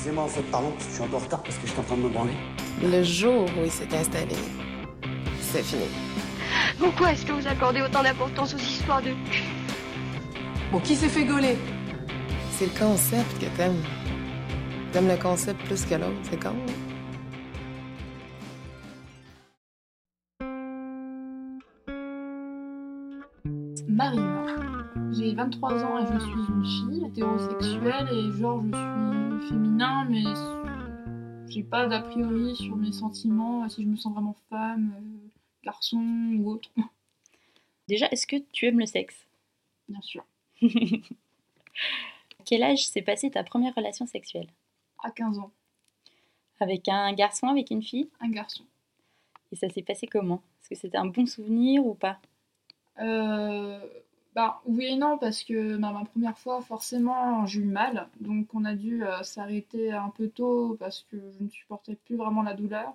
Excusez-moi, en fait, pardon, parce que je suis un peu en retard parce que j'étais en train de me branler. Le jour où il s'est installé, c'est fini. Pourquoi est-ce que vous accordez autant d'importance aux histoires de cul? Bon, qui s'est fait gauler? C'est le concept que t'aimes. T'aimes le concept plus que l'autre, c'est con. hein? Marine. J'ai 23 ans et je suis une fille hétérosexuelle et genre je suis féminin mais j'ai pas d'a priori sur mes sentiments, si je me sens vraiment femme, euh, garçon ou autre. Déjà, est-ce que tu aimes le sexe? Bien sûr. Quel âge s'est passé ta première relation sexuelle? À 15 ans, Avec un garçon, avec une fille? Un garçon. Et ça s'est passé comment? Est-ce que c'était un bon souvenir ou pas? Euh, bah oui et non parce que bah, ma première fois forcément j'ai eu mal donc on a dû euh, s'arrêter un peu tôt parce que je ne supportais plus vraiment la douleur.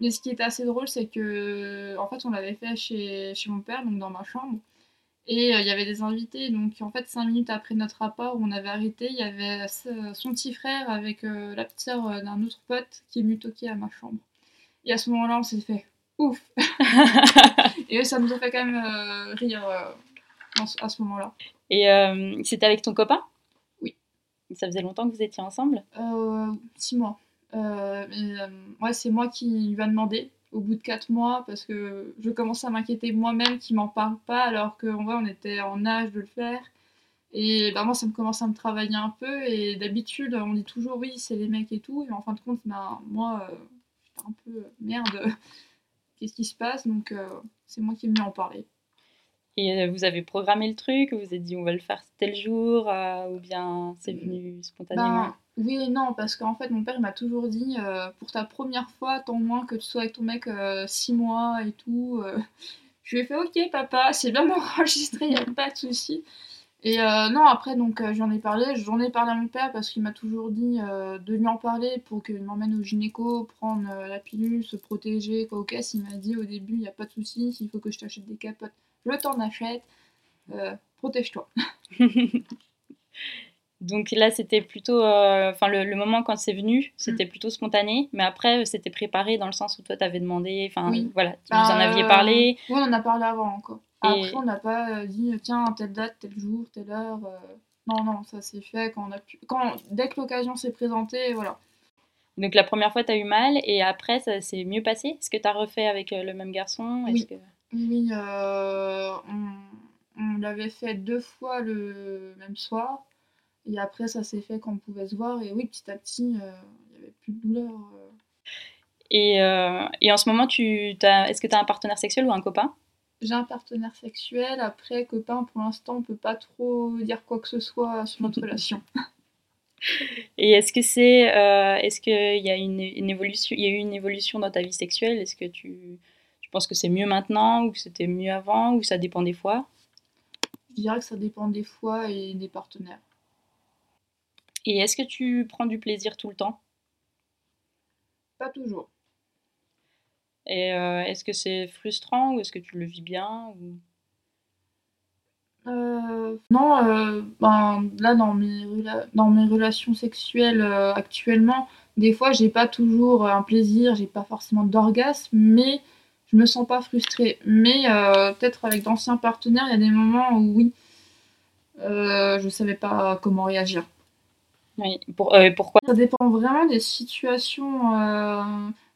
Mais ce qui était assez drôle c'est que en fait on l'avait fait chez, chez mon père donc dans ma chambre et euh, il y avait des invités donc en fait cinq minutes après notre rapport où on avait arrêté il y avait son petit frère avec euh, la petite sœur d'un autre pote qui est venu toquer à ma chambre. Et à ce moment-là on s'est fait ouf et ça nous a fait quand même rire à ce moment-là. Et euh, c'était avec ton copain? Oui. Ça faisait longtemps que vous étiez ensemble? Euh, six mois. Euh, euh, ouais, c'est moi qui lui a demandé au bout de quatre mois parce que je commençais à m'inquiéter moi-même qu'il m'en parle pas alors qu'en vrai on était en âge de le faire. Et bah, moi ça me commence à me travailler un peu et d'habitude on dit toujours oui c'est les mecs et tout et en fin de compte bah, moi euh, j'étais un peu merde qu'est-ce qui se passe? Donc euh, c'est moi qui ai à en parler. Et euh, vous avez programmé le truc Vous vous êtes dit on va le faire tel jour euh, Ou bien c'est venu spontanément Ben, oui et non, parce qu'en fait, mon père m'a toujours dit euh, pour ta première fois, tant moins que tu sois avec ton mec 6 mois et tout. euh. Je lui ai fait ok, papa, c'est bien enregistré, il n'y a pas de souci. Et euh, non, après, donc euh, j'en ai parlé, j'en ai parlé à mon père parce qu'il m'a toujours dit euh, de lui en parler pour qu'il m'emmène au gynéco, prendre euh, la pilule, se protéger, quoi au caisse. Il m'a dit au début, il n'y a pas de souci, s'il faut que je t'achète des capotes, je t'en achète, Euh, protège-toi. Donc là c'était plutôt... euh, Enfin le, le moment quand c'est venu, c'était plutôt spontané. Mais après euh, c'était préparé dans le sens où toi t'avais demandé... Enfin Oui. voilà, vous Bah, en aviez euh, parlé. Oui, on en a parlé avant encore. Et- Après, on n'a pas dit tiens, telle date, tel jour, telle heure. Non, non, ça s'est fait quand on a pu. Quand, dès que l'occasion s'est présentée, voilà. Donc la première fois t'as eu mal et après ça s'est mieux passé? Est-ce que t'as refait avec le même garçon? Est-ce Oui. que- Oui, euh, on, on l'avait fait deux fois le même soir. Et après, ça s'est fait quand on pouvait se voir. Et oui, petit à petit, euh, il n'y avait plus de douleur. euh. Et, euh, et en ce moment, tu est-ce que tu as un partenaire sexuel ou un copain? J'ai un partenaire sexuel. Après, copain, pour l'instant, on peut pas trop dire quoi que ce soit sur notre relation. Et est-ce que c'est, euh, est-ce qu'il y a une, une évolution, il y a eu une évolution dans ta vie sexuelle? Est-ce que tu penses que c'est mieux maintenant ou que c'était mieux avant ou ça dépend des fois? Je dirais que ça dépend des fois et des partenaires. Et est-ce que tu prends du plaisir tout le temps? Pas toujours. Et euh, est-ce que c'est frustrant ou est-ce que tu le vis bien ou... Euh, non, euh, ben, là dans mes, dans mes relations sexuelles euh, actuellement, des fois j'ai pas toujours un plaisir, j'ai pas forcément d'orgasme, mais je me sens pas frustrée. Mais euh, peut-être avec d'anciens partenaires, il y a des moments où oui, euh, je savais pas comment réagir. Oui, pour, euh, pourquoi? Ça dépend vraiment des situations. euh,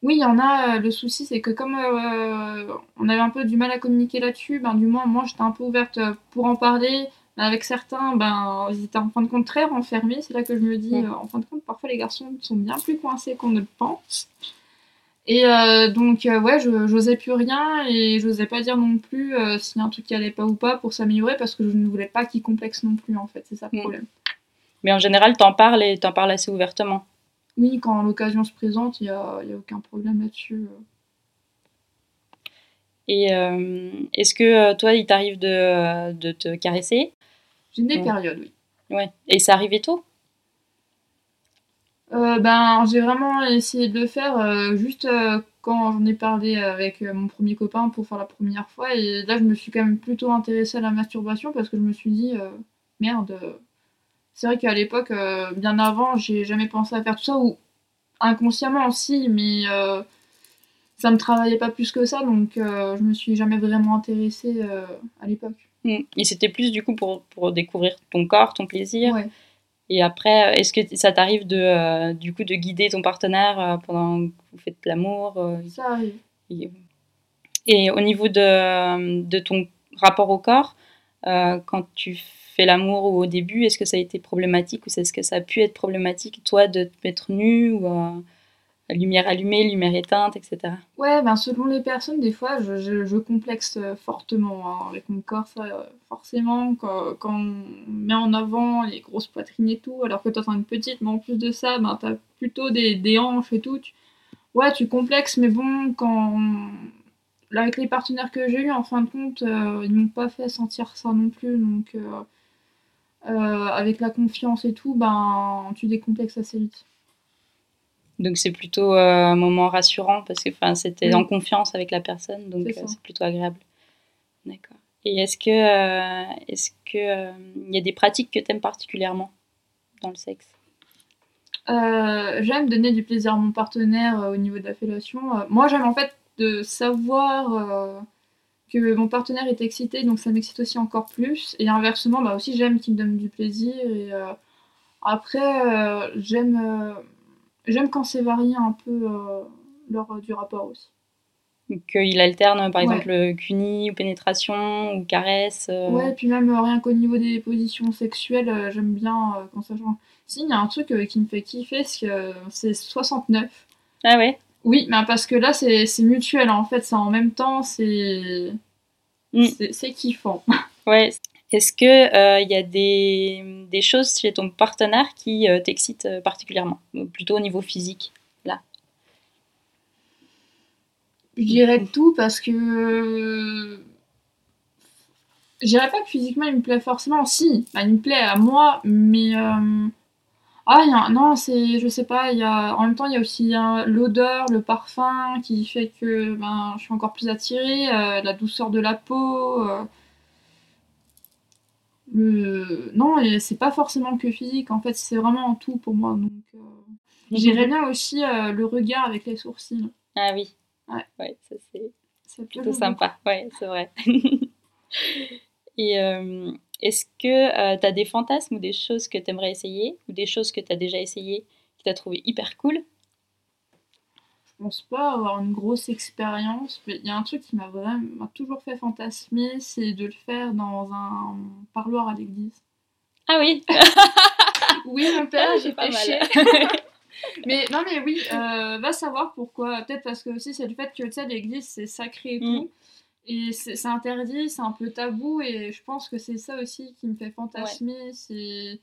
Oui, il y en a. Le souci, c'est que comme on avait un peu du mal à communiquer là-dessus, ben, du moins, moi, j'étais un peu ouverte pour en parler. Mais avec certains, ben, ils étaient en fin de compte très renfermés. C'est là que je me dis, Mm. en fin de compte, parfois les garçons sont bien plus coincés qu'on ne le pense. Et euh, donc, euh, ouais, je j'osais plus rien et j'osais pas dire non plus euh, s'il y a un truc qui allait pas ou pas pour s'améliorer parce que je ne voulais pas qu'il complexe non plus, en fait. C'est ça le Mm. problème. Mais en général, t'en parles et t'en parles assez ouvertement. Oui, quand l'occasion se présente, il n'y a, y a aucun problème là-dessus. euh. Et est-ce que toi, il t'arrive de, de te caresser? J'ai des Ouais. périodes, oui. Ouais. Et ça arrivait tôt? Euh, ben, j'ai vraiment essayé de le faire euh, juste euh, quand j'en ai parlé avec mon premier copain pour faire la première fois. Et là, je me suis quand même plutôt intéressée à la masturbation parce que je me suis dit, merde, c'est vrai qu'à l'époque, bien avant, j'ai jamais pensé à faire tout ça, ou inconsciemment aussi, mais ça me travaillait pas plus que ça, donc je me suis jamais vraiment intéressée à l'époque. Mm. Et c'était plus du coup pour, pour découvrir ton corps, ton plaisir. Ouais. Et après, est-ce que ça t'arrive de, euh, du coup, de guider ton partenaire euh, pendant que vous faites l'amour euh, Ça arrive. et, et au niveau de, de ton rapport au corps, euh, quand tu fais l'amour ou au début, est-ce que ça a été problématique ou est-ce que ça a pu être problématique, toi, de te mettre nu ou euh, lumière allumée, lumière éteinte, etc. Ouais, ben selon les personnes, des fois, je, je, complexe euh, fortement hein, avec mon corps, ça, euh, forcément, quand, quand on met en avant les grosses poitrines et tout, alors que toi, t'en as une petite, mais en plus de ça, ben, t'as plutôt des, des hanches et tout. Ouais, tu complexes, mais bon, quand... Avec les partenaires que j'ai eus, en fin de compte, euh, ils m'ont pas fait sentir ça non plus, donc... euh, avec la confiance et tout, ben, tu décomplexes assez vite. Donc c'est plutôt euh, un moment rassurant parce que enfin, c'était en confiance avec la personne, donc C'est euh, c'est plutôt agréable. D'accord. Et est-ce que euh, est-ce que il y a des pratiques que tu aimes particulièrement dans le sexe? Euh, j'aime donner du plaisir à mon partenaire euh, au niveau de la fellation. Euh, moi, j'aime en fait de savoir que mon partenaire est excité, donc ça m'excite aussi encore plus. Et inversement, bah aussi, j'aime qu'il me donne du plaisir. Et après, j'aime j'aime quand c'est varié un peu euh, lors du rapport aussi. Qu'il alterne par Ouais. exemple le cuni ou pénétration ou caresse euh, Ouais, et puis même euh, rien qu'au niveau des positions sexuelles, euh, j'aime bien euh, quand ça change. Si, il y a un truc euh, qui me fait kiffer, c'est que c'est 69. Ah ouais? Oui, mais parce que là, c'est mutuel, en fait, c'est en même temps, c'est Mm. c'est kiffant. Ouais. Est-ce que euh, il y a des, choses chez ton partenaire qui euh, t'excitent euh, particulièrement, plutôt au niveau physique Je dirais tout parce que. Je dirais pas que physiquement il me plaît forcément, si, il me plaît à moi, mais. Ah, y non, c'est. Je sais pas, il y a... en même temps, il y a aussi hein, l'odeur, le parfum qui fait que ben, je suis encore plus attirée, la douceur de la peau. Le... Non, c'est pas forcément que physique, en fait, c'est vraiment en tout pour moi. Donc, euh, j'irais bien aussi euh, le regard avec les sourcils. Ah oui. Ouais. ça c'est Ça peut plutôt sympa. Ouais, c'est vrai. Et euh, est-ce que tu as des fantasmes ou des choses que tu aimerais essayer ou des choses que tu as déjà essayées que tu as trouvé hyper cool? Pense pas avoir une grosse expérience, mais il y a un truc qui m'a vraiment toujours fait fantasmer, c'est de le faire dans un parloir à l'église. Ah oui, Oui, mon père, Ah, j'ai pas péché. mal. Mais non, mais oui, euh, va savoir pourquoi. Peut-être parce que aussi c'est le fait que tu sais, l'église c'est sacré et Mm. tout. Et c'est c'est interdit, c'est un peu tabou, et je pense que c'est ça aussi qui me fait fantasmer, c'est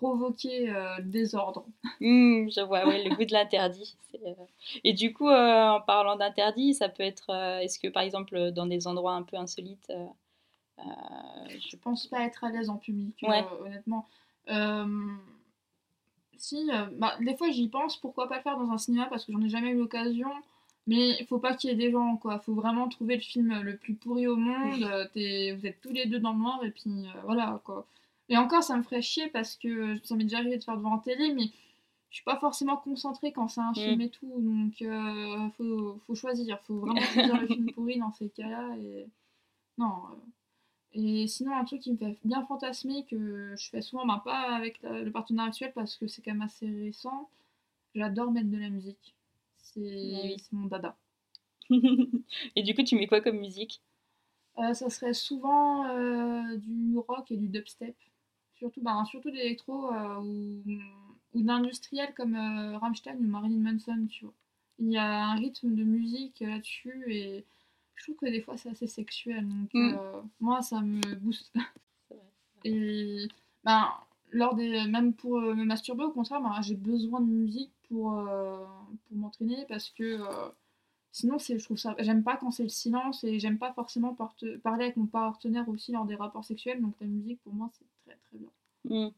provoquer euh, le désordre. Hmm, je vois, ouais, le goût de l'interdit. euh, Et du coup, euh, en parlant d'interdit, ça peut être, euh, est-ce que par exemple, dans des endroits un peu insolites, je pense pas être à l'aise en public, Ouais. honnêtement. Si, bah, des fois j'y pense, pourquoi pas le faire dans un cinéma parce que j'en ai jamais eu l'occasion. Mais il faut pas qu'il y ait des gens, quoi. Faut vraiment trouver le film le plus pourri au monde. vous êtes tous les deux dans le noir et puis voilà, quoi. Et encore, ça me ferait chier parce que ça m'est déjà arrivé de faire devant la télé, mais je suis pas forcément concentrée quand c'est un film et tout. Donc, euh, faut, faut choisir. Faut vraiment choisir le film pourri dans ces cas-là. Et... Non. euh, et sinon, un truc qui me fait bien fantasmer, que je fais souvent, bah, pas avec la- le partenaire actuel parce que c'est quand même assez récent, j'adore mettre de la musique. C'est oui. c'est mon dada. Et du coup, tu mets quoi comme musique? Euh, ça serait souvent euh, du rock et du dubstep. Surtout, bah, surtout de l'électro euh, ou, ou d'industriel comme euh, Rammstein ou Marilyn Manson, tu vois. Il y a un rythme de musique là-dessus et je trouve que des fois c'est assez sexuel. Donc Mm. euh, moi, ça me booste. Et ben, lors des, même pour me masturber, au contraire, ben, j'ai besoin de musique pour, euh, pour m'entraîner parce que euh, sinon, c'est, je trouve ça, j'aime pas quand c'est le silence et j'aime pas forcément parler avec mon partenaire aussi lors des rapports sexuels. Donc la musique, pour moi, c'est très très bien. Hmm.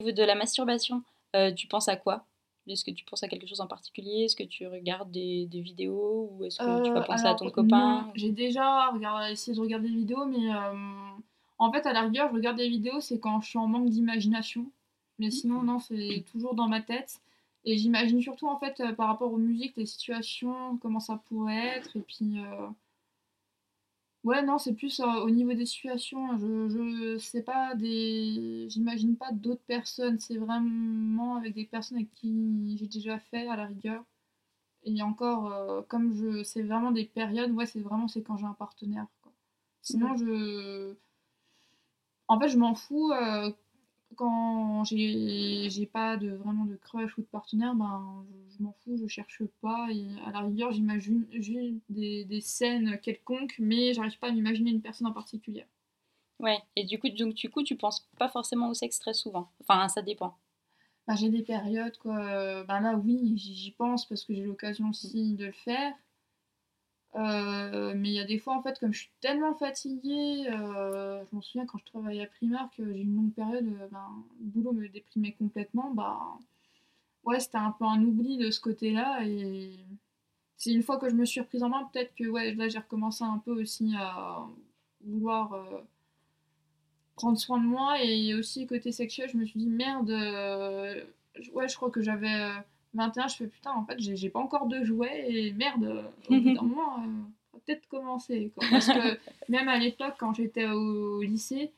Au niveau de la masturbation, euh, tu penses à quoi? Est-ce que tu penses à quelque chose en particulier? Est-ce que tu regardes des, des vidéos Ou est-ce que tu vas Euh, penser à ton copain? J'ai déjà regardé, essayé de regarder des vidéos, mais euh, En fait, à la rigueur, je regarde des vidéos, c'est quand je suis en manque d'imagination. Mais sinon, non, c'est toujours dans ma tête. Et j'imagine surtout, en fait, par rapport aux musiques, les situations, comment ça pourrait être. Et puis. euh, Ouais, non, c'est plus euh, au niveau des situations. Je, je sais pas des. J'imagine pas d'autres personnes. C'est vraiment avec des personnes avec qui j'ai déjà fait, à la rigueur. Et encore, euh, comme je. C'est vraiment des périodes, ouais, c'est vraiment c'est quand j'ai un partenaire, quoi. Sinon, je. En fait, je m'en fous. euh, quand j'ai pas de vraiment de crush ou de partenaire, ben je, je m'en fous, je cherche pas. Et à la rigueur, j'imagine j'ai des, des scènes quelconques, mais j'arrive pas à m'imaginer une personne en particulier. Ouais, et du coup, donc, du coup, tu penses pas forcément au sexe très souvent. Enfin, ça dépend. Ben, j'ai des périodes, quoi. Ben là, oui, j'y j'y pense parce que j'ai l'occasion aussi de le faire. Euh, mais il y a des fois, en fait, comme je suis tellement fatiguée, euh, je m'en souviens quand je travaillais à primaire que j'ai eu une longue période, euh, ben, le boulot me déprimait complètement, bah ouais, c'était un peu un oubli de ce côté-là. Et c'est une fois que je me suis reprise en main, peut-être que ouais, là j'ai recommencé un peu aussi à vouloir euh, prendre soin de moi. Et aussi côté sexuel, je me suis dit merde, euh, ouais, je crois que j'avais euh, 21, je fais putain, en fait, j'ai pas encore de jouets et merde, euh, au bout d'un moment, euh, peut-être commencer. Quoi. Parce que même à l'époque, quand j'étais au, lycée,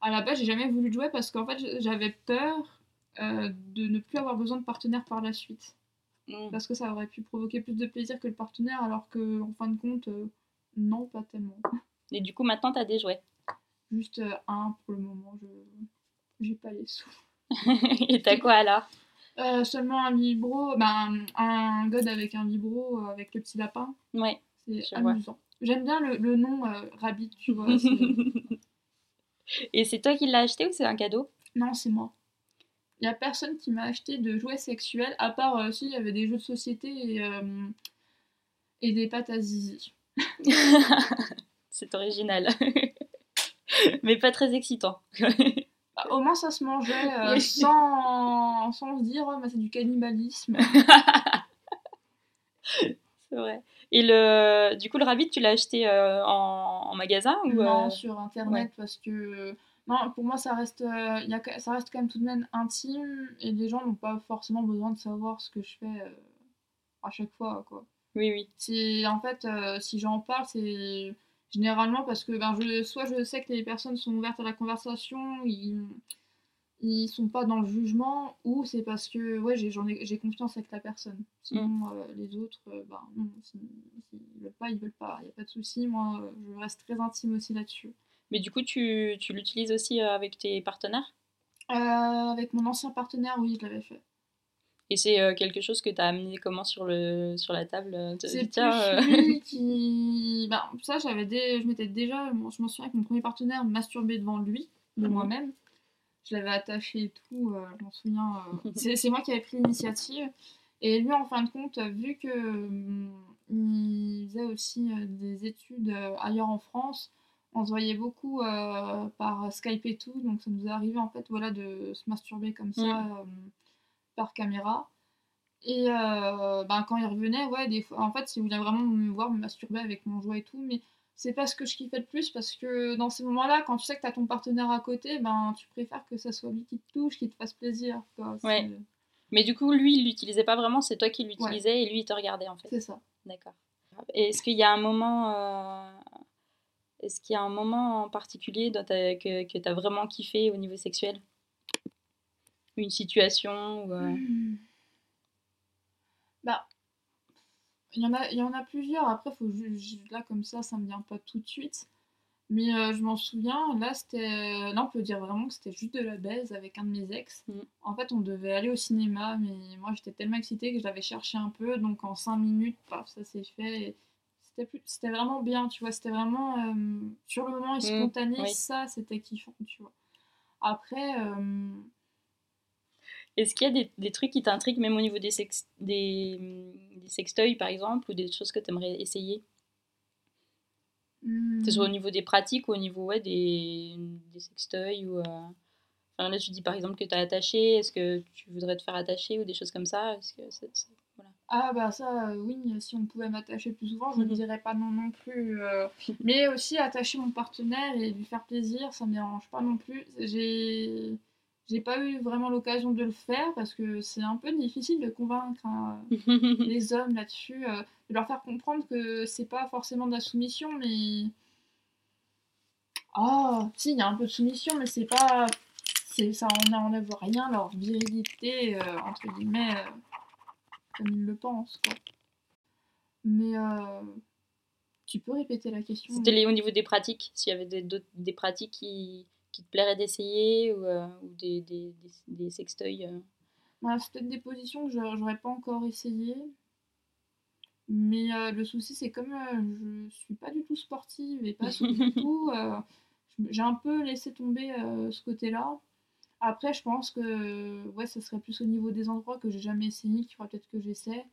à la base, j'ai jamais voulu de jouets parce qu'en fait, j'avais peur euh, de ne plus avoir besoin de partenaire par la suite. Mm. Parce que ça aurait pu provoquer plus de plaisir que le partenaire, alors que en fin de compte, euh, non, pas tellement. Et du coup, maintenant, t'as des jouets. Juste euh, un pour le moment, je j'ai pas les sous. et t'as quoi alors? Seulement un vibro, ben, un god avec un vibro avec le petit lapin. Ouais. C'est amusant. J'aime bien le, le nom euh, Rabbit, tu vois. et c'est toi qui l'as acheté ou c'est un cadeau? Non, c'est moi. Il y a personne qui m'a acheté de jouets sexuels, à part euh, si il y avait des jeux de société et, euh, et des pâtes à zizi. C'est original. Mais pas très excitant. Bah, au moins, ça se mangeait euh, sans, sans se dire, oh, bah, c'est du cannibalisme. C'est vrai. Et le, du coup, le rabbit, tu l'as acheté euh, en, en magasin ou Non, euh, sur internet, parce que. Non, pour moi, ça reste, euh, y a, ça reste quand même tout de même intime et les gens n'ont pas forcément besoin de savoir ce que je fais euh, à chaque fois, quoi. Oui, oui. C'est en fait, euh, si j'en parle, c'est généralement parce que ben, je, soit je sais que les personnes sont ouvertes à la conversation, ils, ils sont pas dans le jugement, ou c'est parce que ouais, j'ai j'en ai, j'ai confiance avec la personne. Sinon, euh, les autres, euh, ben non, s'ils veulent pas, ils veulent pas, il n'y a pas de souci. Moi, euh, je reste très intime aussi là-dessus. Mais du coup, tu, tu l'utilises aussi euh, avec tes partenaires? Euh, avec mon ancien partenaire, oui, je l'avais fait. Et c'est quelque chose que tu as amené comment sur, le, sur la table C'est lui qui. Ben, ça, j'avais dé- je m'étais déjà. Je m'en souviens que mon premier partenaire masturbé devant lui, de Mhm. moi-même. Je l'avais attaché et tout, euh, je m'en souviens. euh, c'est moi qui avais pris l'initiative. Et lui, en fin de compte, vu que hum, il faisait aussi euh, des études ailleurs en France, on se voyait beaucoup par Skype et tout, donc ça nous est arrivé en fait voilà, de se masturber comme ça euh, par caméra. Et ben, quand il revenait, ouais, des fois, en fait, il voulait vraiment me voir me masturber avec mon jouet et tout, mais c'est pas ce que je kiffais le plus parce que dans ces moments-là, quand tu sais que t'as ton partenaire à côté, ben tu préfères que ça soit lui qui te touche, qui te fasse plaisir. quoi. Ouais. Mais du coup, lui, il l'utilisait pas vraiment, c'est toi qui l'utilisais et lui, il te regardait en fait. C'est ça. D'accord. Est-ce qu'il y a un moment, euh, est-ce qu'il y a un moment en particulier dans ta- que, que tu as vraiment kiffé au niveau sexuel? Une situation ou, euh, Hmm. Bah, il y en a, il y en a plusieurs. Après, faut là comme ça, ça me vient pas tout de suite. Mais euh, je m'en souviens. Là, c'était, là, on peut dire vraiment que c'était juste de la baise avec un de mes ex. Mm. En fait, on devait aller au cinéma, mais moi, j'étais tellement excitée que je l'avais cherché un peu. Donc, en 5 minutes, paf, ça s'est fait. Et C'était plus, c'était vraiment bien, tu vois. C'était vraiment euh, sur le moment et Mm, spontané. oui. Ça, c'était kiffant, tu vois. Après. euh, Est-ce qu'il y a des, des trucs qui t'intriguent même au niveau des, sex, des, des sextoys par exemple ou des choses que tu aimerais essayer? Que ce soit au hmm, niveau des pratiques ou au niveau ouais, des, sextoys ou, euh, enfin, Là, tu dis par exemple que tu as attaché, est-ce que tu voudrais te faire attacher ou des choses comme ça? Que voilà. Ah bah ça, euh, oui, si on pouvait m'attacher plus souvent, je ne Mhm. dirais pas non non plus. euh, mais aussi attacher mon partenaire et lui faire plaisir, ça me dérange pas non plus. J'ai j'ai pas eu vraiment l'occasion de le faire parce que c'est un peu difficile de convaincre hein, les hommes là-dessus, euh, de leur faire comprendre que c'est pas forcément de la soumission, mais ah si, il y a un peu de soumission, mais c'est pas, c'est ça en enlève rien leur virilité euh, entre guillemets. euh, comme ils le pensent, quoi. Mais tu peux répéter la question C'était lié au niveau des pratiques, s'il y avait des, des pratiques qui, qui te plairaient d'essayer ou, euh, ou des, des, des, des sextoys. euh. Ouais, c'est peut-être des positions que j'aurais pas encore essayé. Mais euh, le souci, c'est comme je suis pas du tout sportive et pas du tout, j'ai un peu laissé tomber ce côté-là. Après, je pense que ouais, ça serait plus au niveau des endroits que j'ai jamais essayé, qu'il faudrait peut-être que j'essaie.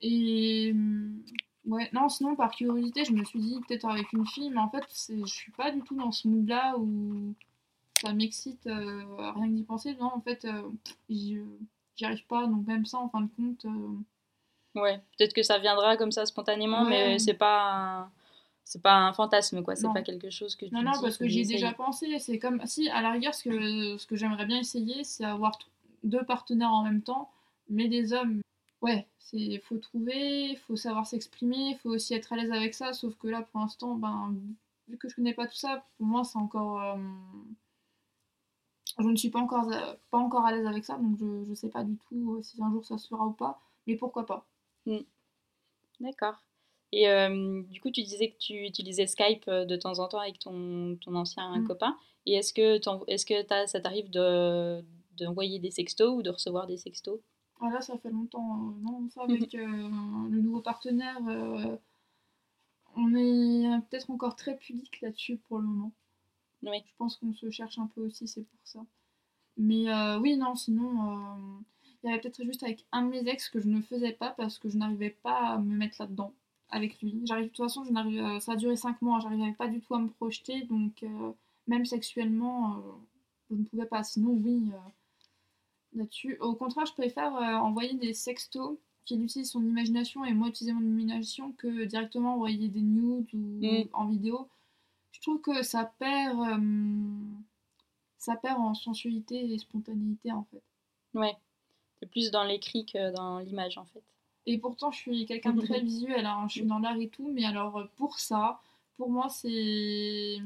Et hum, ouais, non, sinon par curiosité, je me suis dit peut-être avec une fille, mais en fait, c'est- je suis pas du tout dans ce mood-là où ça m'excite euh, rien que d'y penser. Non, en fait, euh, j'y j'y arrive pas, donc même ça, en fin de compte, euh, Ouais, peut-être que ça viendra comme ça spontanément, mais c'est pas un- c'est pas un fantasme quoi, c'est pas quelque chose que tu Non, non, parce que j'y ai déjà pensé. C'est comme si, à la rigueur, ce que, ce que j'aimerais bien essayer, c'est avoir deux partenaires en même temps, mais des hommes. Ouais, c'est faut trouver, faut savoir s'exprimer, faut aussi être à l'aise avec ça. Sauf que là, pour l'instant, ben, vu que je connais pas tout ça, pour moi, c'est encore. euh, je ne suis pas encore, à- pas encore à l'aise avec ça, donc je, je sais pas du tout euh, si un jour ça se fera ou pas. Mais pourquoi pas D'accord. Et euh, du coup, tu disais que tu utilisais Skype de temps en temps avec ton, ton ancien Mm. copain. Et est-ce que, est-ce que ça t'arrive de, d'envoyer des sextos ou de recevoir des sextos? Ah là, ça fait longtemps. euh, non, ça avec euh, le nouveau partenaire, euh, on est peut-être encore très pudique là-dessus pour le moment. Oui. Je pense qu'on se cherche un peu aussi, c'est pour ça. Mais euh, oui, non, sinon, euh, il y avait peut-être juste avec un de mes ex que je ne faisais pas parce que je n'arrivais pas à me mettre là-dedans avec lui. J'arrive, de toute façon, je ça a duré 5 mois, j'arrivais pas du tout à me projeter, donc euh, même sexuellement, je ne pouvais pas. Sinon, oui, là-dessus. Au contraire, je préfère euh, envoyer des sextos qu'il utilise son imagination et moi utiliser mon imagination que directement envoyer des nudes ou Mm. en vidéo. Je trouve que ça perd, euh, ça perd en sensualité et spontanéité en fait. Ouais. C'est plus dans l'écrit que dans l'image en fait. Et pourtant, je suis quelqu'un de très visuel, hein, je suis dans l'art et tout, mais alors euh, pour ça, pour moi, c'est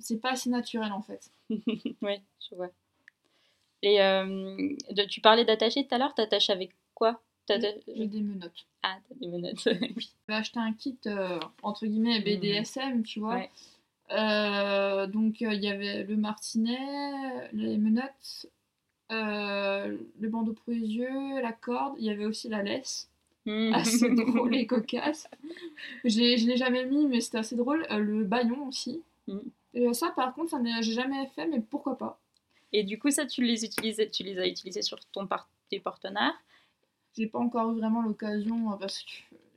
c'est pas assez naturel en fait. ouais, je vois. Et euh, de- tu parlais d'attacher tout à l'heure, t'attaches avec quoi? J'ai des menottes. Ah, t'as des menottes. J'ai acheté un kit euh, entre guillemets BDSM, tu vois. Ouais. Euh, donc il y avait le martinet, les menottes, le bandeau pour les yeux, la corde. Il y avait aussi la laisse, Hmm. assez drôle et cocasse. Je l'ai jamais mis, mais c'était assez drôle. Le baillon aussi. Mm. Et ça, par contre, ça j'ai jamais fait, mais pourquoi pas Et du coup, ça, tu les utilisais, tu les as utilisés sur ton par- tes partenaires? J'ai pas encore eu vraiment l'occasion euh, parce que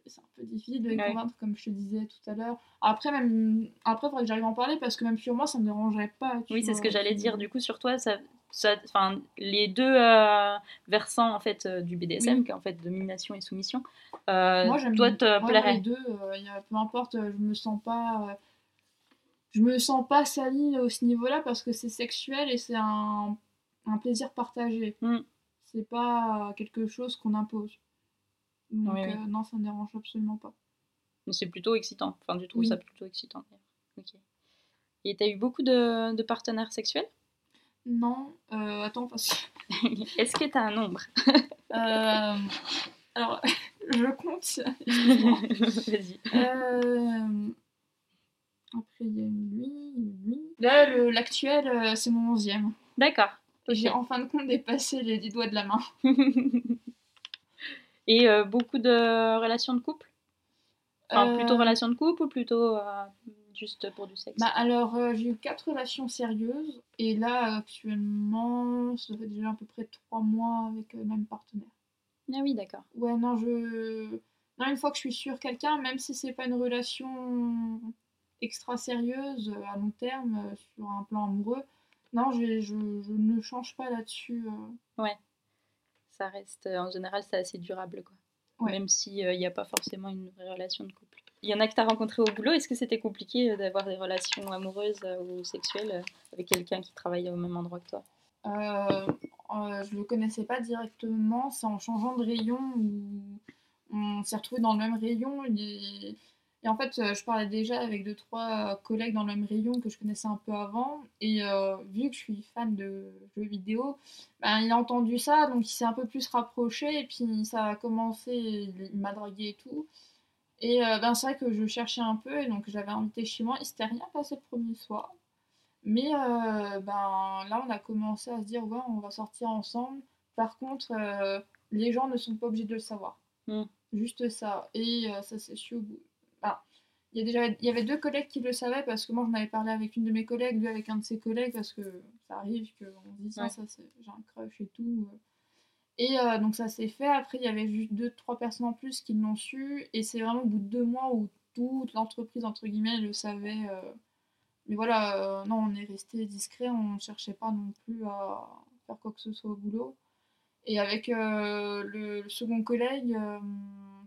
c'est un peu difficile de les Ouais. convaincre, comme je te disais tout à l'heure. Après, même après, faudrait que j'arrive à en parler parce que même sur moi, ça me dérangerait pas. Oui, c'est ce que j'allais dire. Du coup, sur toi, ça, ça, enfin, les deux euh, versants en fait euh, du BDSM, Oui. qui est en fait domination et soumission. euh, Moi, j'aime toi, te moi, plairait. les deux. y a, peu importe, je me sens pas. Je me sens pas salie à ce niveau-là parce que c'est sexuel et c'est un, un plaisir partagé. Mm. C'est pas quelque chose qu'on impose. Donc, Oui, oui. euh, non, ça me dérange absolument pas. Mais c'est plutôt excitant. Enfin, tu trouves Oui. ça plutôt excitant. Ok. Et t'as eu beaucoup de, de partenaires sexuels? Non, euh, attends, parce que. Est-ce que t'as un nombre? Euh, alors, je compte. Vas-y. Après, il y a lui, lui. Là, le- l'actuel, euh, c'est mon onzième. D'accord. J'ai en fin de compte dépassé les dix doigts de la main. Et euh, beaucoup de relations de couple? Enfin, Euh, plutôt relations de couple ou plutôt euh, juste pour du sexe? Bah alors, euh, j'ai eu quatre relations sérieuses. Et là, actuellement, ça fait déjà à peu près trois mois avec le même partenaire. Ah oui, d'accord. Ouais, non, je. Non, une fois que je suis sur quelqu'un, même si c'est pas une relation extra sérieuse euh, à long terme, euh, sur un plan amoureux, non, je, je ne change pas là-dessus. euh. ça reste, en général, c'est assez durable, quoi. Ouais. Même s'il n'y a pas forcément une vraie relation de couple. Il y en a que tu as rencontré au boulot. Est-ce que c'était compliqué d'avoir des relations amoureuses ou sexuelles avec quelqu'un qui travaille au même endroit que toi? Euh, euh, je le connaissais pas directement, c'est en changeant de rayon où on s'est retrouvé dans le même rayon. Et, et en fait, euh, je parlais déjà avec deux, trois collègues dans le même rayon que je connaissais un peu avant. Et euh, vu que je suis fan de jeux vidéo, ben, il a entendu ça, donc il s'est un peu plus rapproché. Et puis ça a commencé, il m'a dragué et tout. Et euh, ben, c'est vrai que je cherchais un peu, et donc j'avais invité chez moi. Il s'était rien passé le premier soir. Mais euh, ben, là, on a commencé à se dire, ouais, on va sortir ensemble. Par contre, euh, les gens ne sont pas obligés de le savoir. Mm. Juste ça. Et euh, ça s'est su au bout. Il y, a déjà, il y avait deux collègues qui le savaient parce que moi, j'en avais parlé avec une de mes collègues, lui avec un de ses collègues, parce que ça arrive qu'on se dise, Ouais. Ah, ça, c'est- j'ai un crush et tout. Et euh, donc ça s'est fait. Après, il y avait juste deux, trois personnes en plus qui l'ont su. Et c'est vraiment au bout de deux mois où toute l'entreprise, entre guillemets, le savait. euh, mais voilà, euh, non, on est resté discret, on ne cherchait pas non plus à faire quoi que ce soit au boulot. Et avec euh, le, le second collègue, euh,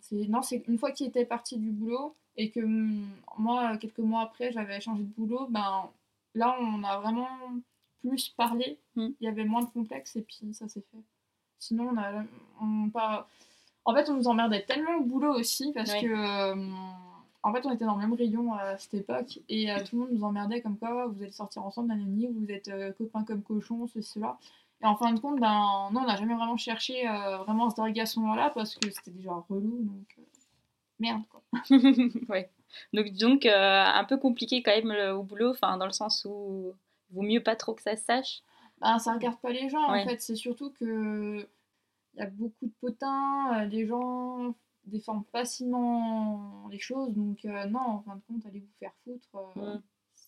c'est non, c'est une fois qu'il était parti du boulot et que hum, moi, quelques mois après, j'avais changé de boulot, ben là, on a vraiment plus parlé. Mm. Il y avait moins de complexes et puis ça s'est fait. Sinon, on a on pas. En fait, on nous emmerdait tellement au boulot aussi parce Ouais. que. euh, en fait, on était dans le même rayon à cette époque et euh, tout le monde nous emmerdait comme quoi vous allez sortir ensemble, nanani, vous êtes euh, copains comme cochons, ceci, cela. Et en fin de compte, ben, non, on n'a jamais vraiment cherché euh, vraiment à se draguer à ce moment-là parce que c'était déjà relou, donc euh, merde quoi. ouais. Donc, donc euh, un peu compliqué quand même le- au boulot, enfin dans le sens où vaut mieux pas trop que ça se sache. Ben, ça regarde pas les gens Ouais. en fait, c'est surtout que il y a beaucoup de potins, euh, les gens déforment facilement les choses, donc euh, non, en fin de compte, allez vous faire foutre, euh,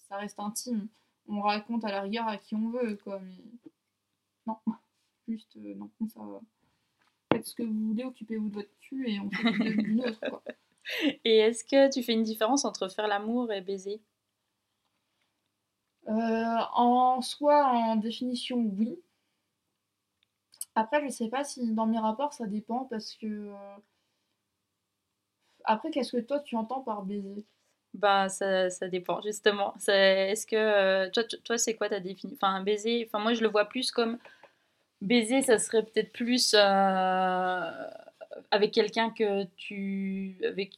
ça reste intime. On raconte à la rigueur à qui on veut, quoi, mais non, juste euh, non, ça. Faites ce que vous voulez, occupez-vous de votre cul et on fait du, du neutre, quoi. Et est-ce que tu fais une différence entre faire l'amour et baiser? Euh, en soi, en définition, oui. Après, je sais pas si dans mes rapports ça dépend parce que. euh, Après, qu'est-ce que toi tu entends par baiser? Ben, ça, ça dépend, justement. C'est- Est-ce que euh, toi, c'est quoi ta définition? Enfin, un baiser, enfin, moi je le vois plus comme baiser, ça serait peut-être plus euh, avec quelqu'un que tu avec,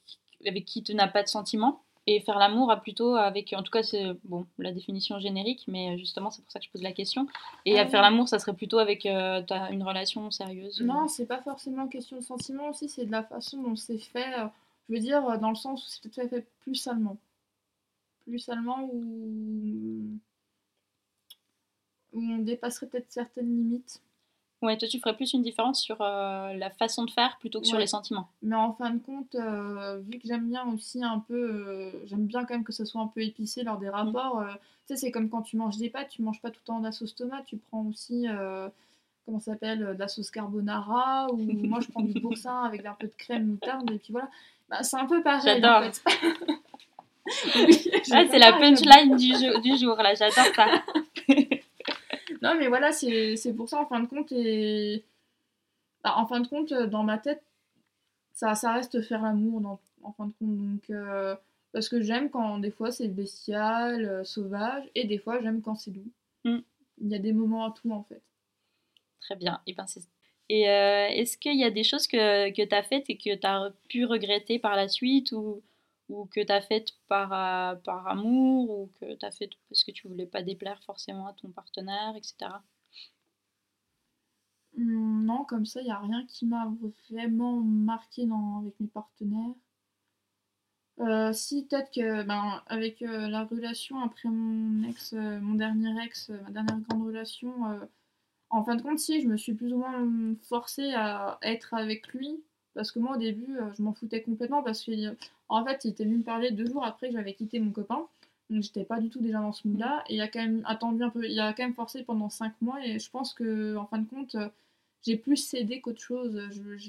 avec qui tu n'as pas de sentiments. Et faire l'amour a plutôt avec, en tout cas, c'est bon, la définition générique, mais justement, c'est pour ça que je pose la question. Et Ah à faire oui. l'amour, ça serait plutôt avec euh, t'as une relation sérieuse. Non, c'est pas forcément question de sentiment aussi, c'est de la façon dont c'est fait. euh, Je veux dire, euh, dans le sens où c'est peut-être fait plus salement. Plus salement où... où on dépasserait peut-être certaines limites. Ouais, toi, tu ferais plus une différence sur euh, la façon de faire plutôt que sur Ouais. les sentiments. Mais en fin de compte, euh, vu que j'aime bien aussi un peu, euh, j'aime bien quand même que ce soit un peu épicé lors des rapports. euh, tu sais, c'est comme quand tu manges des pâtes, tu manges pas tout le temps de la sauce tomate, tu prends aussi, comment ça s'appelle, de la sauce carbonara, ou moi je prends du boursin avec un peu de crème moutarde, et puis voilà. Bah, c'est un peu pareil en J'adore. fait. Oui, Ah, c'est la punchline du du jour là, j'adore ça. Non, mais voilà, c'est pour ça, en fin de compte, et... bah, en fin de compte, euh, dans ma tête, ça, ça reste faire l'amour, en fin de compte. Donc, euh, parce que j'aime quand des fois c'est bestial, euh, sauvage, et des fois j'aime quand c'est doux. Mm. Il y a des moments à tout, en fait. Très bien. Et, ben, c'est- et euh, est-ce qu'il y a des choses que, que tu as faites et que tu as pu regretter par la suite ou, ou que tu as faites par, euh, par amour ou que tu as fait parce que tu voulais pas déplaire forcément à ton partenaire, etc. Hum, Non, comme ça, il n'y a rien qui m'a vraiment marqué dans, avec mes partenaires. Euh, si, peut-être que ben, avec euh, la relation après mon ex, mon dernier ex, ma dernière grande relation, en fin de compte, si, je me suis plus ou moins forcée à être avec lui. Parce que moi, au début, euh, je m'en foutais complètement parce qu'en fait, il était venu me parler deux jours après que j'avais quitté mon copain. Donc, j'étais pas du tout déjà dans ce mood-là. Et il a quand même attendu un peu, il a quand même forcé pendant cinq mois. Et je pense que, en fin de compte, euh, j'ai plus cédé qu'autre chose.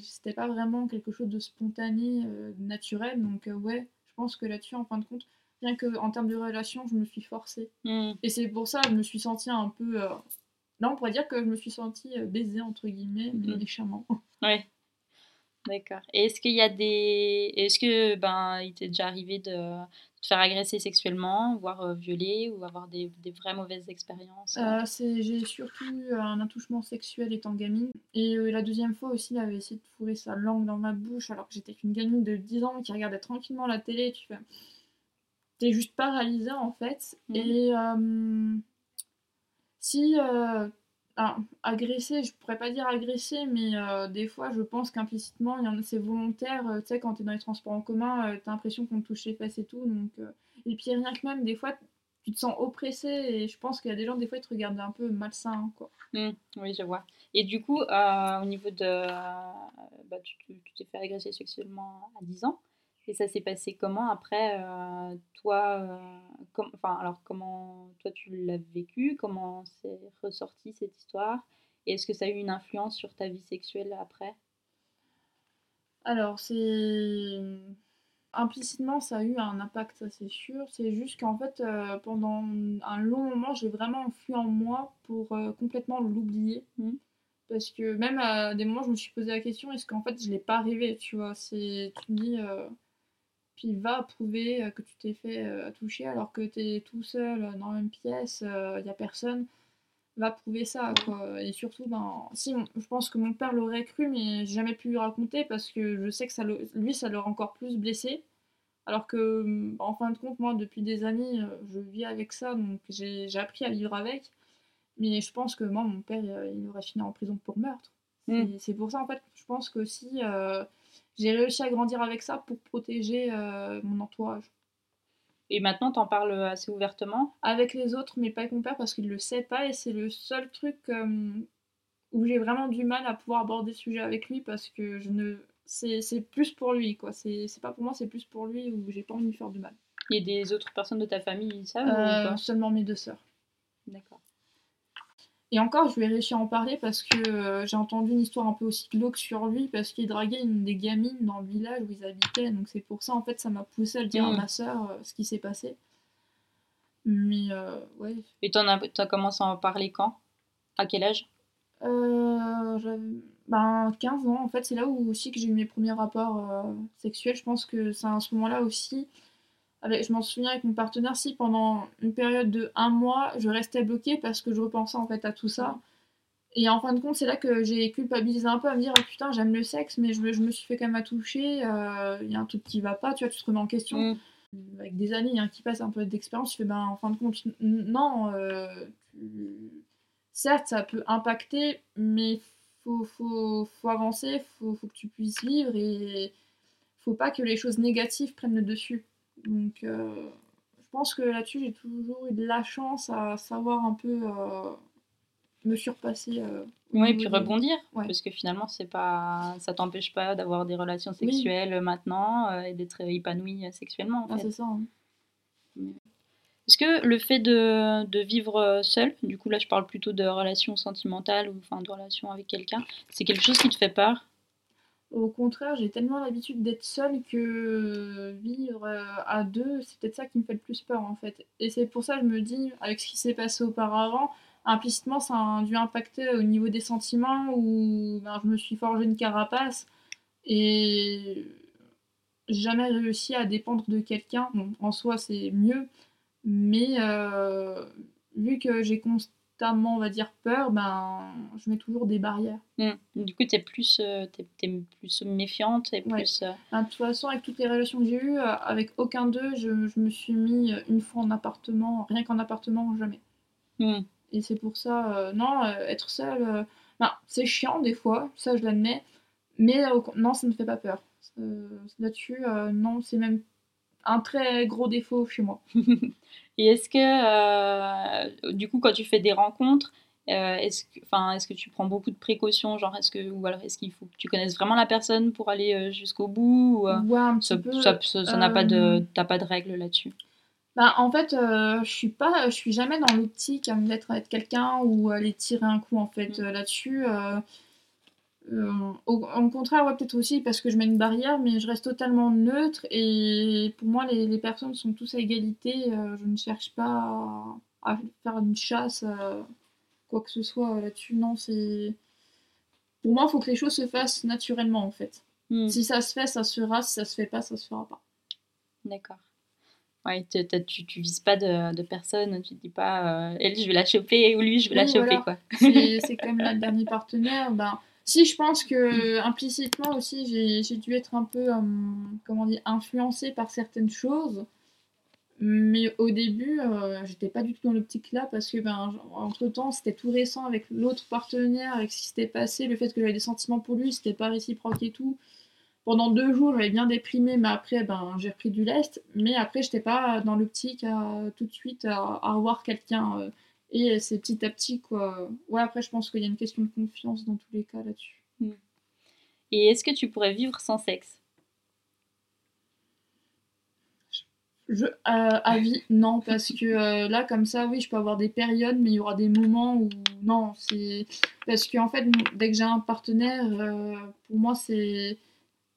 C'était pas vraiment quelque chose de spontané, euh, naturel. Donc, euh, ouais, je pense que là-dessus, en fin de compte, rien que en termes de relation, je me suis forcée. Hmm. Et c'est pour ça que je me suis sentie un peu euh, là, on pourrait dire que je me suis sentie euh, baisée, entre guillemets, mais méchamment. Ouais. D'accord. Et est-ce qu'il y a des. Est-ce que ben il t'est déjà arrivé de te faire agresser sexuellement, voire euh, violer, ou avoir des, des vraies mauvaises expériences Euh, c'est- j'ai surtout eu un attouchement sexuel étant gamine. Et euh, la deuxième fois aussi, il avait essayé de fourrer sa langue dans ma bouche alors que j'étais qu'une gamine de 10 ans qui regardait tranquillement la télé. Et tu fais. T'es juste paralysée en fait. Mhm. Et euh, si. Ah, agresser, je pourrais pas dire agresser, mais euh, des fois je pense qu'implicitement, il y en a, c'est volontaire. euh, tu sais, quand t'es dans les transports en commun, euh, t'as l'impression qu'on te touche les fesses et tout. Donc, euh, et puis rien que même, des fois, tu te sens oppressé et je pense qu'il y a des gens, des fois, ils te regardent un peu malsain, quoi. Hmm, oui, je vois. Et du coup, euh, au niveau de. bah, tu tu- tu t'es fait agresser sexuellement à 10 ans. Et ça s'est passé comment après euh, Toi, euh, com- alors comment toi tu l'as vécu? Comment s'est ressorti cette histoire? Et est-ce que ça a eu une influence sur ta vie sexuelle après? Alors, c'est. Implicitement, ça a eu un impact, ça c'est sûr. C'est juste qu'en fait, euh, pendant un long moment, j'ai vraiment enfui en moi pour euh, complètement l'oublier. Mhm. Parce que même à des moments, je me suis posé la question est-ce qu'en fait, je l'ai pas rêvé Tu vois, c'est. Tu me dis. euh, Puis va prouver euh, que tu t'es fait euh, toucher alors que tu es tout seul euh, dans la même pièce, il n'y a personne. Va prouver ça, quoi. Et surtout, ben, si, je pense que mon père l'aurait cru, mais j'ai jamais pu lui raconter parce que je sais que ça le- lui, ça l'aurait encore plus blessé. Alors que, hum, en fin de compte, moi, depuis des années, euh, je vis avec ça, donc j'ai appris à vivre avec. Mais je pense que moi, mon père, euh, il aurait fini en prison pour meurtre. Mm. C'est- C'est pour ça, en fait, je pense que si j'ai réussi à grandir avec ça pour protéger euh, mon entourage. Et maintenant, t'en parles assez ouvertement? Avec les autres, mais pas avec mon père parce qu'il le sait pas et c'est le seul truc euh, où j'ai vraiment du mal à pouvoir aborder le sujet avec lui parce que je ne. C'est plus pour lui, quoi. C'est pas pour moi, c'est plus pour lui où j'ai pas envie de lui faire du mal. Il y a des autres personnes de ta famille, ou Euh, pas? seulement mes deux sœurs. D'accord. Et encore, je lui ai réussi à en parler parce que euh, j'ai entendu une histoire un peu aussi glauque sur lui parce qu'il draguait une des gamines dans le village où ils habitaient. Donc c'est pour ça, en fait, ça m'a poussé à le dire à Mm. ma sœur euh, ce qui s'est passé. Mais euh, ouais. Et t'en as, t'as commencé à en parler quand? À quel âge? Euh, j'avais ben, 15 ans, en fait, c'est là où aussi que j'ai eu mes premiers rapports sexuels. Je pense que c'est à ce moment-là aussi. Avec, je m'en souviens avec mon partenaire, si pendant une période de un mois, je restais bloquée parce que je repensais en fait à tout ça. Et en fin de compte, c'est là que j'ai culpabilisé un peu à me dire oh, putain, j'aime le sexe, mais je, me- je me suis fait quand même à toucher. euh, Il y a un truc qui va pas, tu vois, tu te remets en question Mm. avec des années hein, qui passent un peu d'expérience, tu fais ben en fin de compte, non, euh, tu- certes ça peut impacter, mais faut, faut, faut avancer, faut, faut que tu puisses vivre et faut pas que les choses négatives prennent le dessus. Donc euh, je pense que là-dessus j'ai toujours eu de la chance à savoir un peu euh, me surpasser. euh, Oui, niveau puis rebondir, Ouais. parce que finalement, c'est pas, ça t'empêche pas d'avoir des relations Oui. sexuelles maintenant et d'être épanoui euh, sexuellement. En Ah, c'est ça. hein. Est-ce que le fait de, de vivre seul, du coup là je parle plutôt de relations sentimentales ou enfin de relations avec quelqu'un, c'est quelque chose qui te fait peur? Au contraire, j'ai tellement l'habitude d'être seule que vivre euh, à deux, c'est peut-être ça qui me fait le plus peur en fait. Et c'est pour ça que je me dis, avec ce qui s'est passé auparavant, implicitement ça a dû impacter au niveau des sentiments où ben, je me suis forgé une carapace et j'ai jamais réussi à dépendre de quelqu'un. Bon, en soi c'est mieux, mais euh, vu que j'ai constamment, on va dire, peur, ben je mets toujours des barrières. Hmm. Du coup, t'es plus, euh, plus méfiante et Ouais. plus. euh, Ben, de toute façon, avec toutes les relations que j'ai eues, euh, avec aucun d'eux, je, je me suis mis euh, une fois en appartement, rien qu'en appartement, jamais. hmm. Et c'est pour ça, euh, non, être seule, ben, c'est chiant des fois, ça je l'admets, mais non, ça ne fait pas peur. Là-dessus, non, c'est même un très gros défaut chez moi. Et est-ce que, euh, du coup, quand tu fais des rencontres, euh, est-ce que, enfin, est-ce que tu prends beaucoup de précautions, genre est-ce que, ou alors est-ce qu'il faut que tu connaisses vraiment la personne pour aller euh, jusqu'au bout ou, Ouais, un petit ça, n'a pas de, t'as pas de règles là-dessus? Bah, en fait, euh, je suis pas, je suis jamais dans l'optique à me mettre avec quelqu'un ou aller tirer un coup en fait Mm. Là-dessus. Euh, au, au contraire, ouais, peut-être aussi parce que je mets une barrière, mais je reste totalement neutre et pour moi, les, les personnes sont tous à égalité. euh, je ne cherche pas à, à faire une chasse. euh, quoi que ce soit là-dessus. Non, c'est. Pour moi, il faut que les choses se fassent naturellement, en fait. Hmm. Si ça se fait, ça se fera. Si ça se fait pas, ça se fera pas. D'accord. Ouais, tu, tu, tu vises pas de, de personne, tu dis pas euh, elle, je vais la choper ou lui, je vais la choper, voilà. quoi. C'est comme le dernier partenaire. Ben, si, je pense que implicitement aussi, j'ai dû être un peu, euh, comment dire, influencée par certaines choses. Mais au début, euh, j'étais pas du tout dans l'optique là parce que, ben, entre temps, c'était tout récent avec l'autre partenaire, avec ce qui s'était passé, le fait que j'avais des sentiments pour lui, c'était pas réciproque et tout. Pendant deux jours, j'avais bien déprimé, mais après, ben, j'ai repris du lest. Mais après, j'étais pas dans l'optique tout de suite à, à quelqu'un. euh, et c'est petit à petit, quoi. Ouais, après, je pense qu'il y a une question de confiance dans tous les cas là-dessus. Et est-ce que tu pourrais vivre sans sexe? Je, euh, à vie, non, parce que euh, là, comme ça, oui, je peux avoir des périodes, mais il y aura des moments où non, c'est parce que en fait, dès que j'ai un partenaire, euh, pour moi, c'est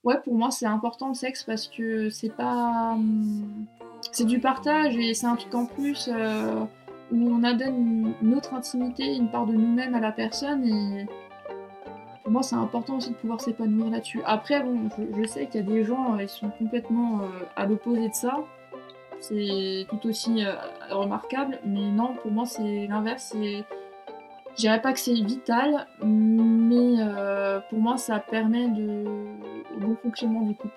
ouais, pour moi, c'est important le sexe parce que c'est pas, hum, c'est du partage et c'est un truc en plus euh, où on adonne autre intimité, une part de nous-mêmes à la personne et pour moi, c'est important aussi de pouvoir s'épanouir là-dessus. Après, bon, je, sais qu'il y a des gens, euh, ils sont complètement euh, à l'opposé de ça c'est tout aussi euh, remarquable, mais non, pour moi c'est l'inverse, c'est... Je dirais pas que c'est vital, mais pour moi ça permet de... au bon fonctionnement du couple.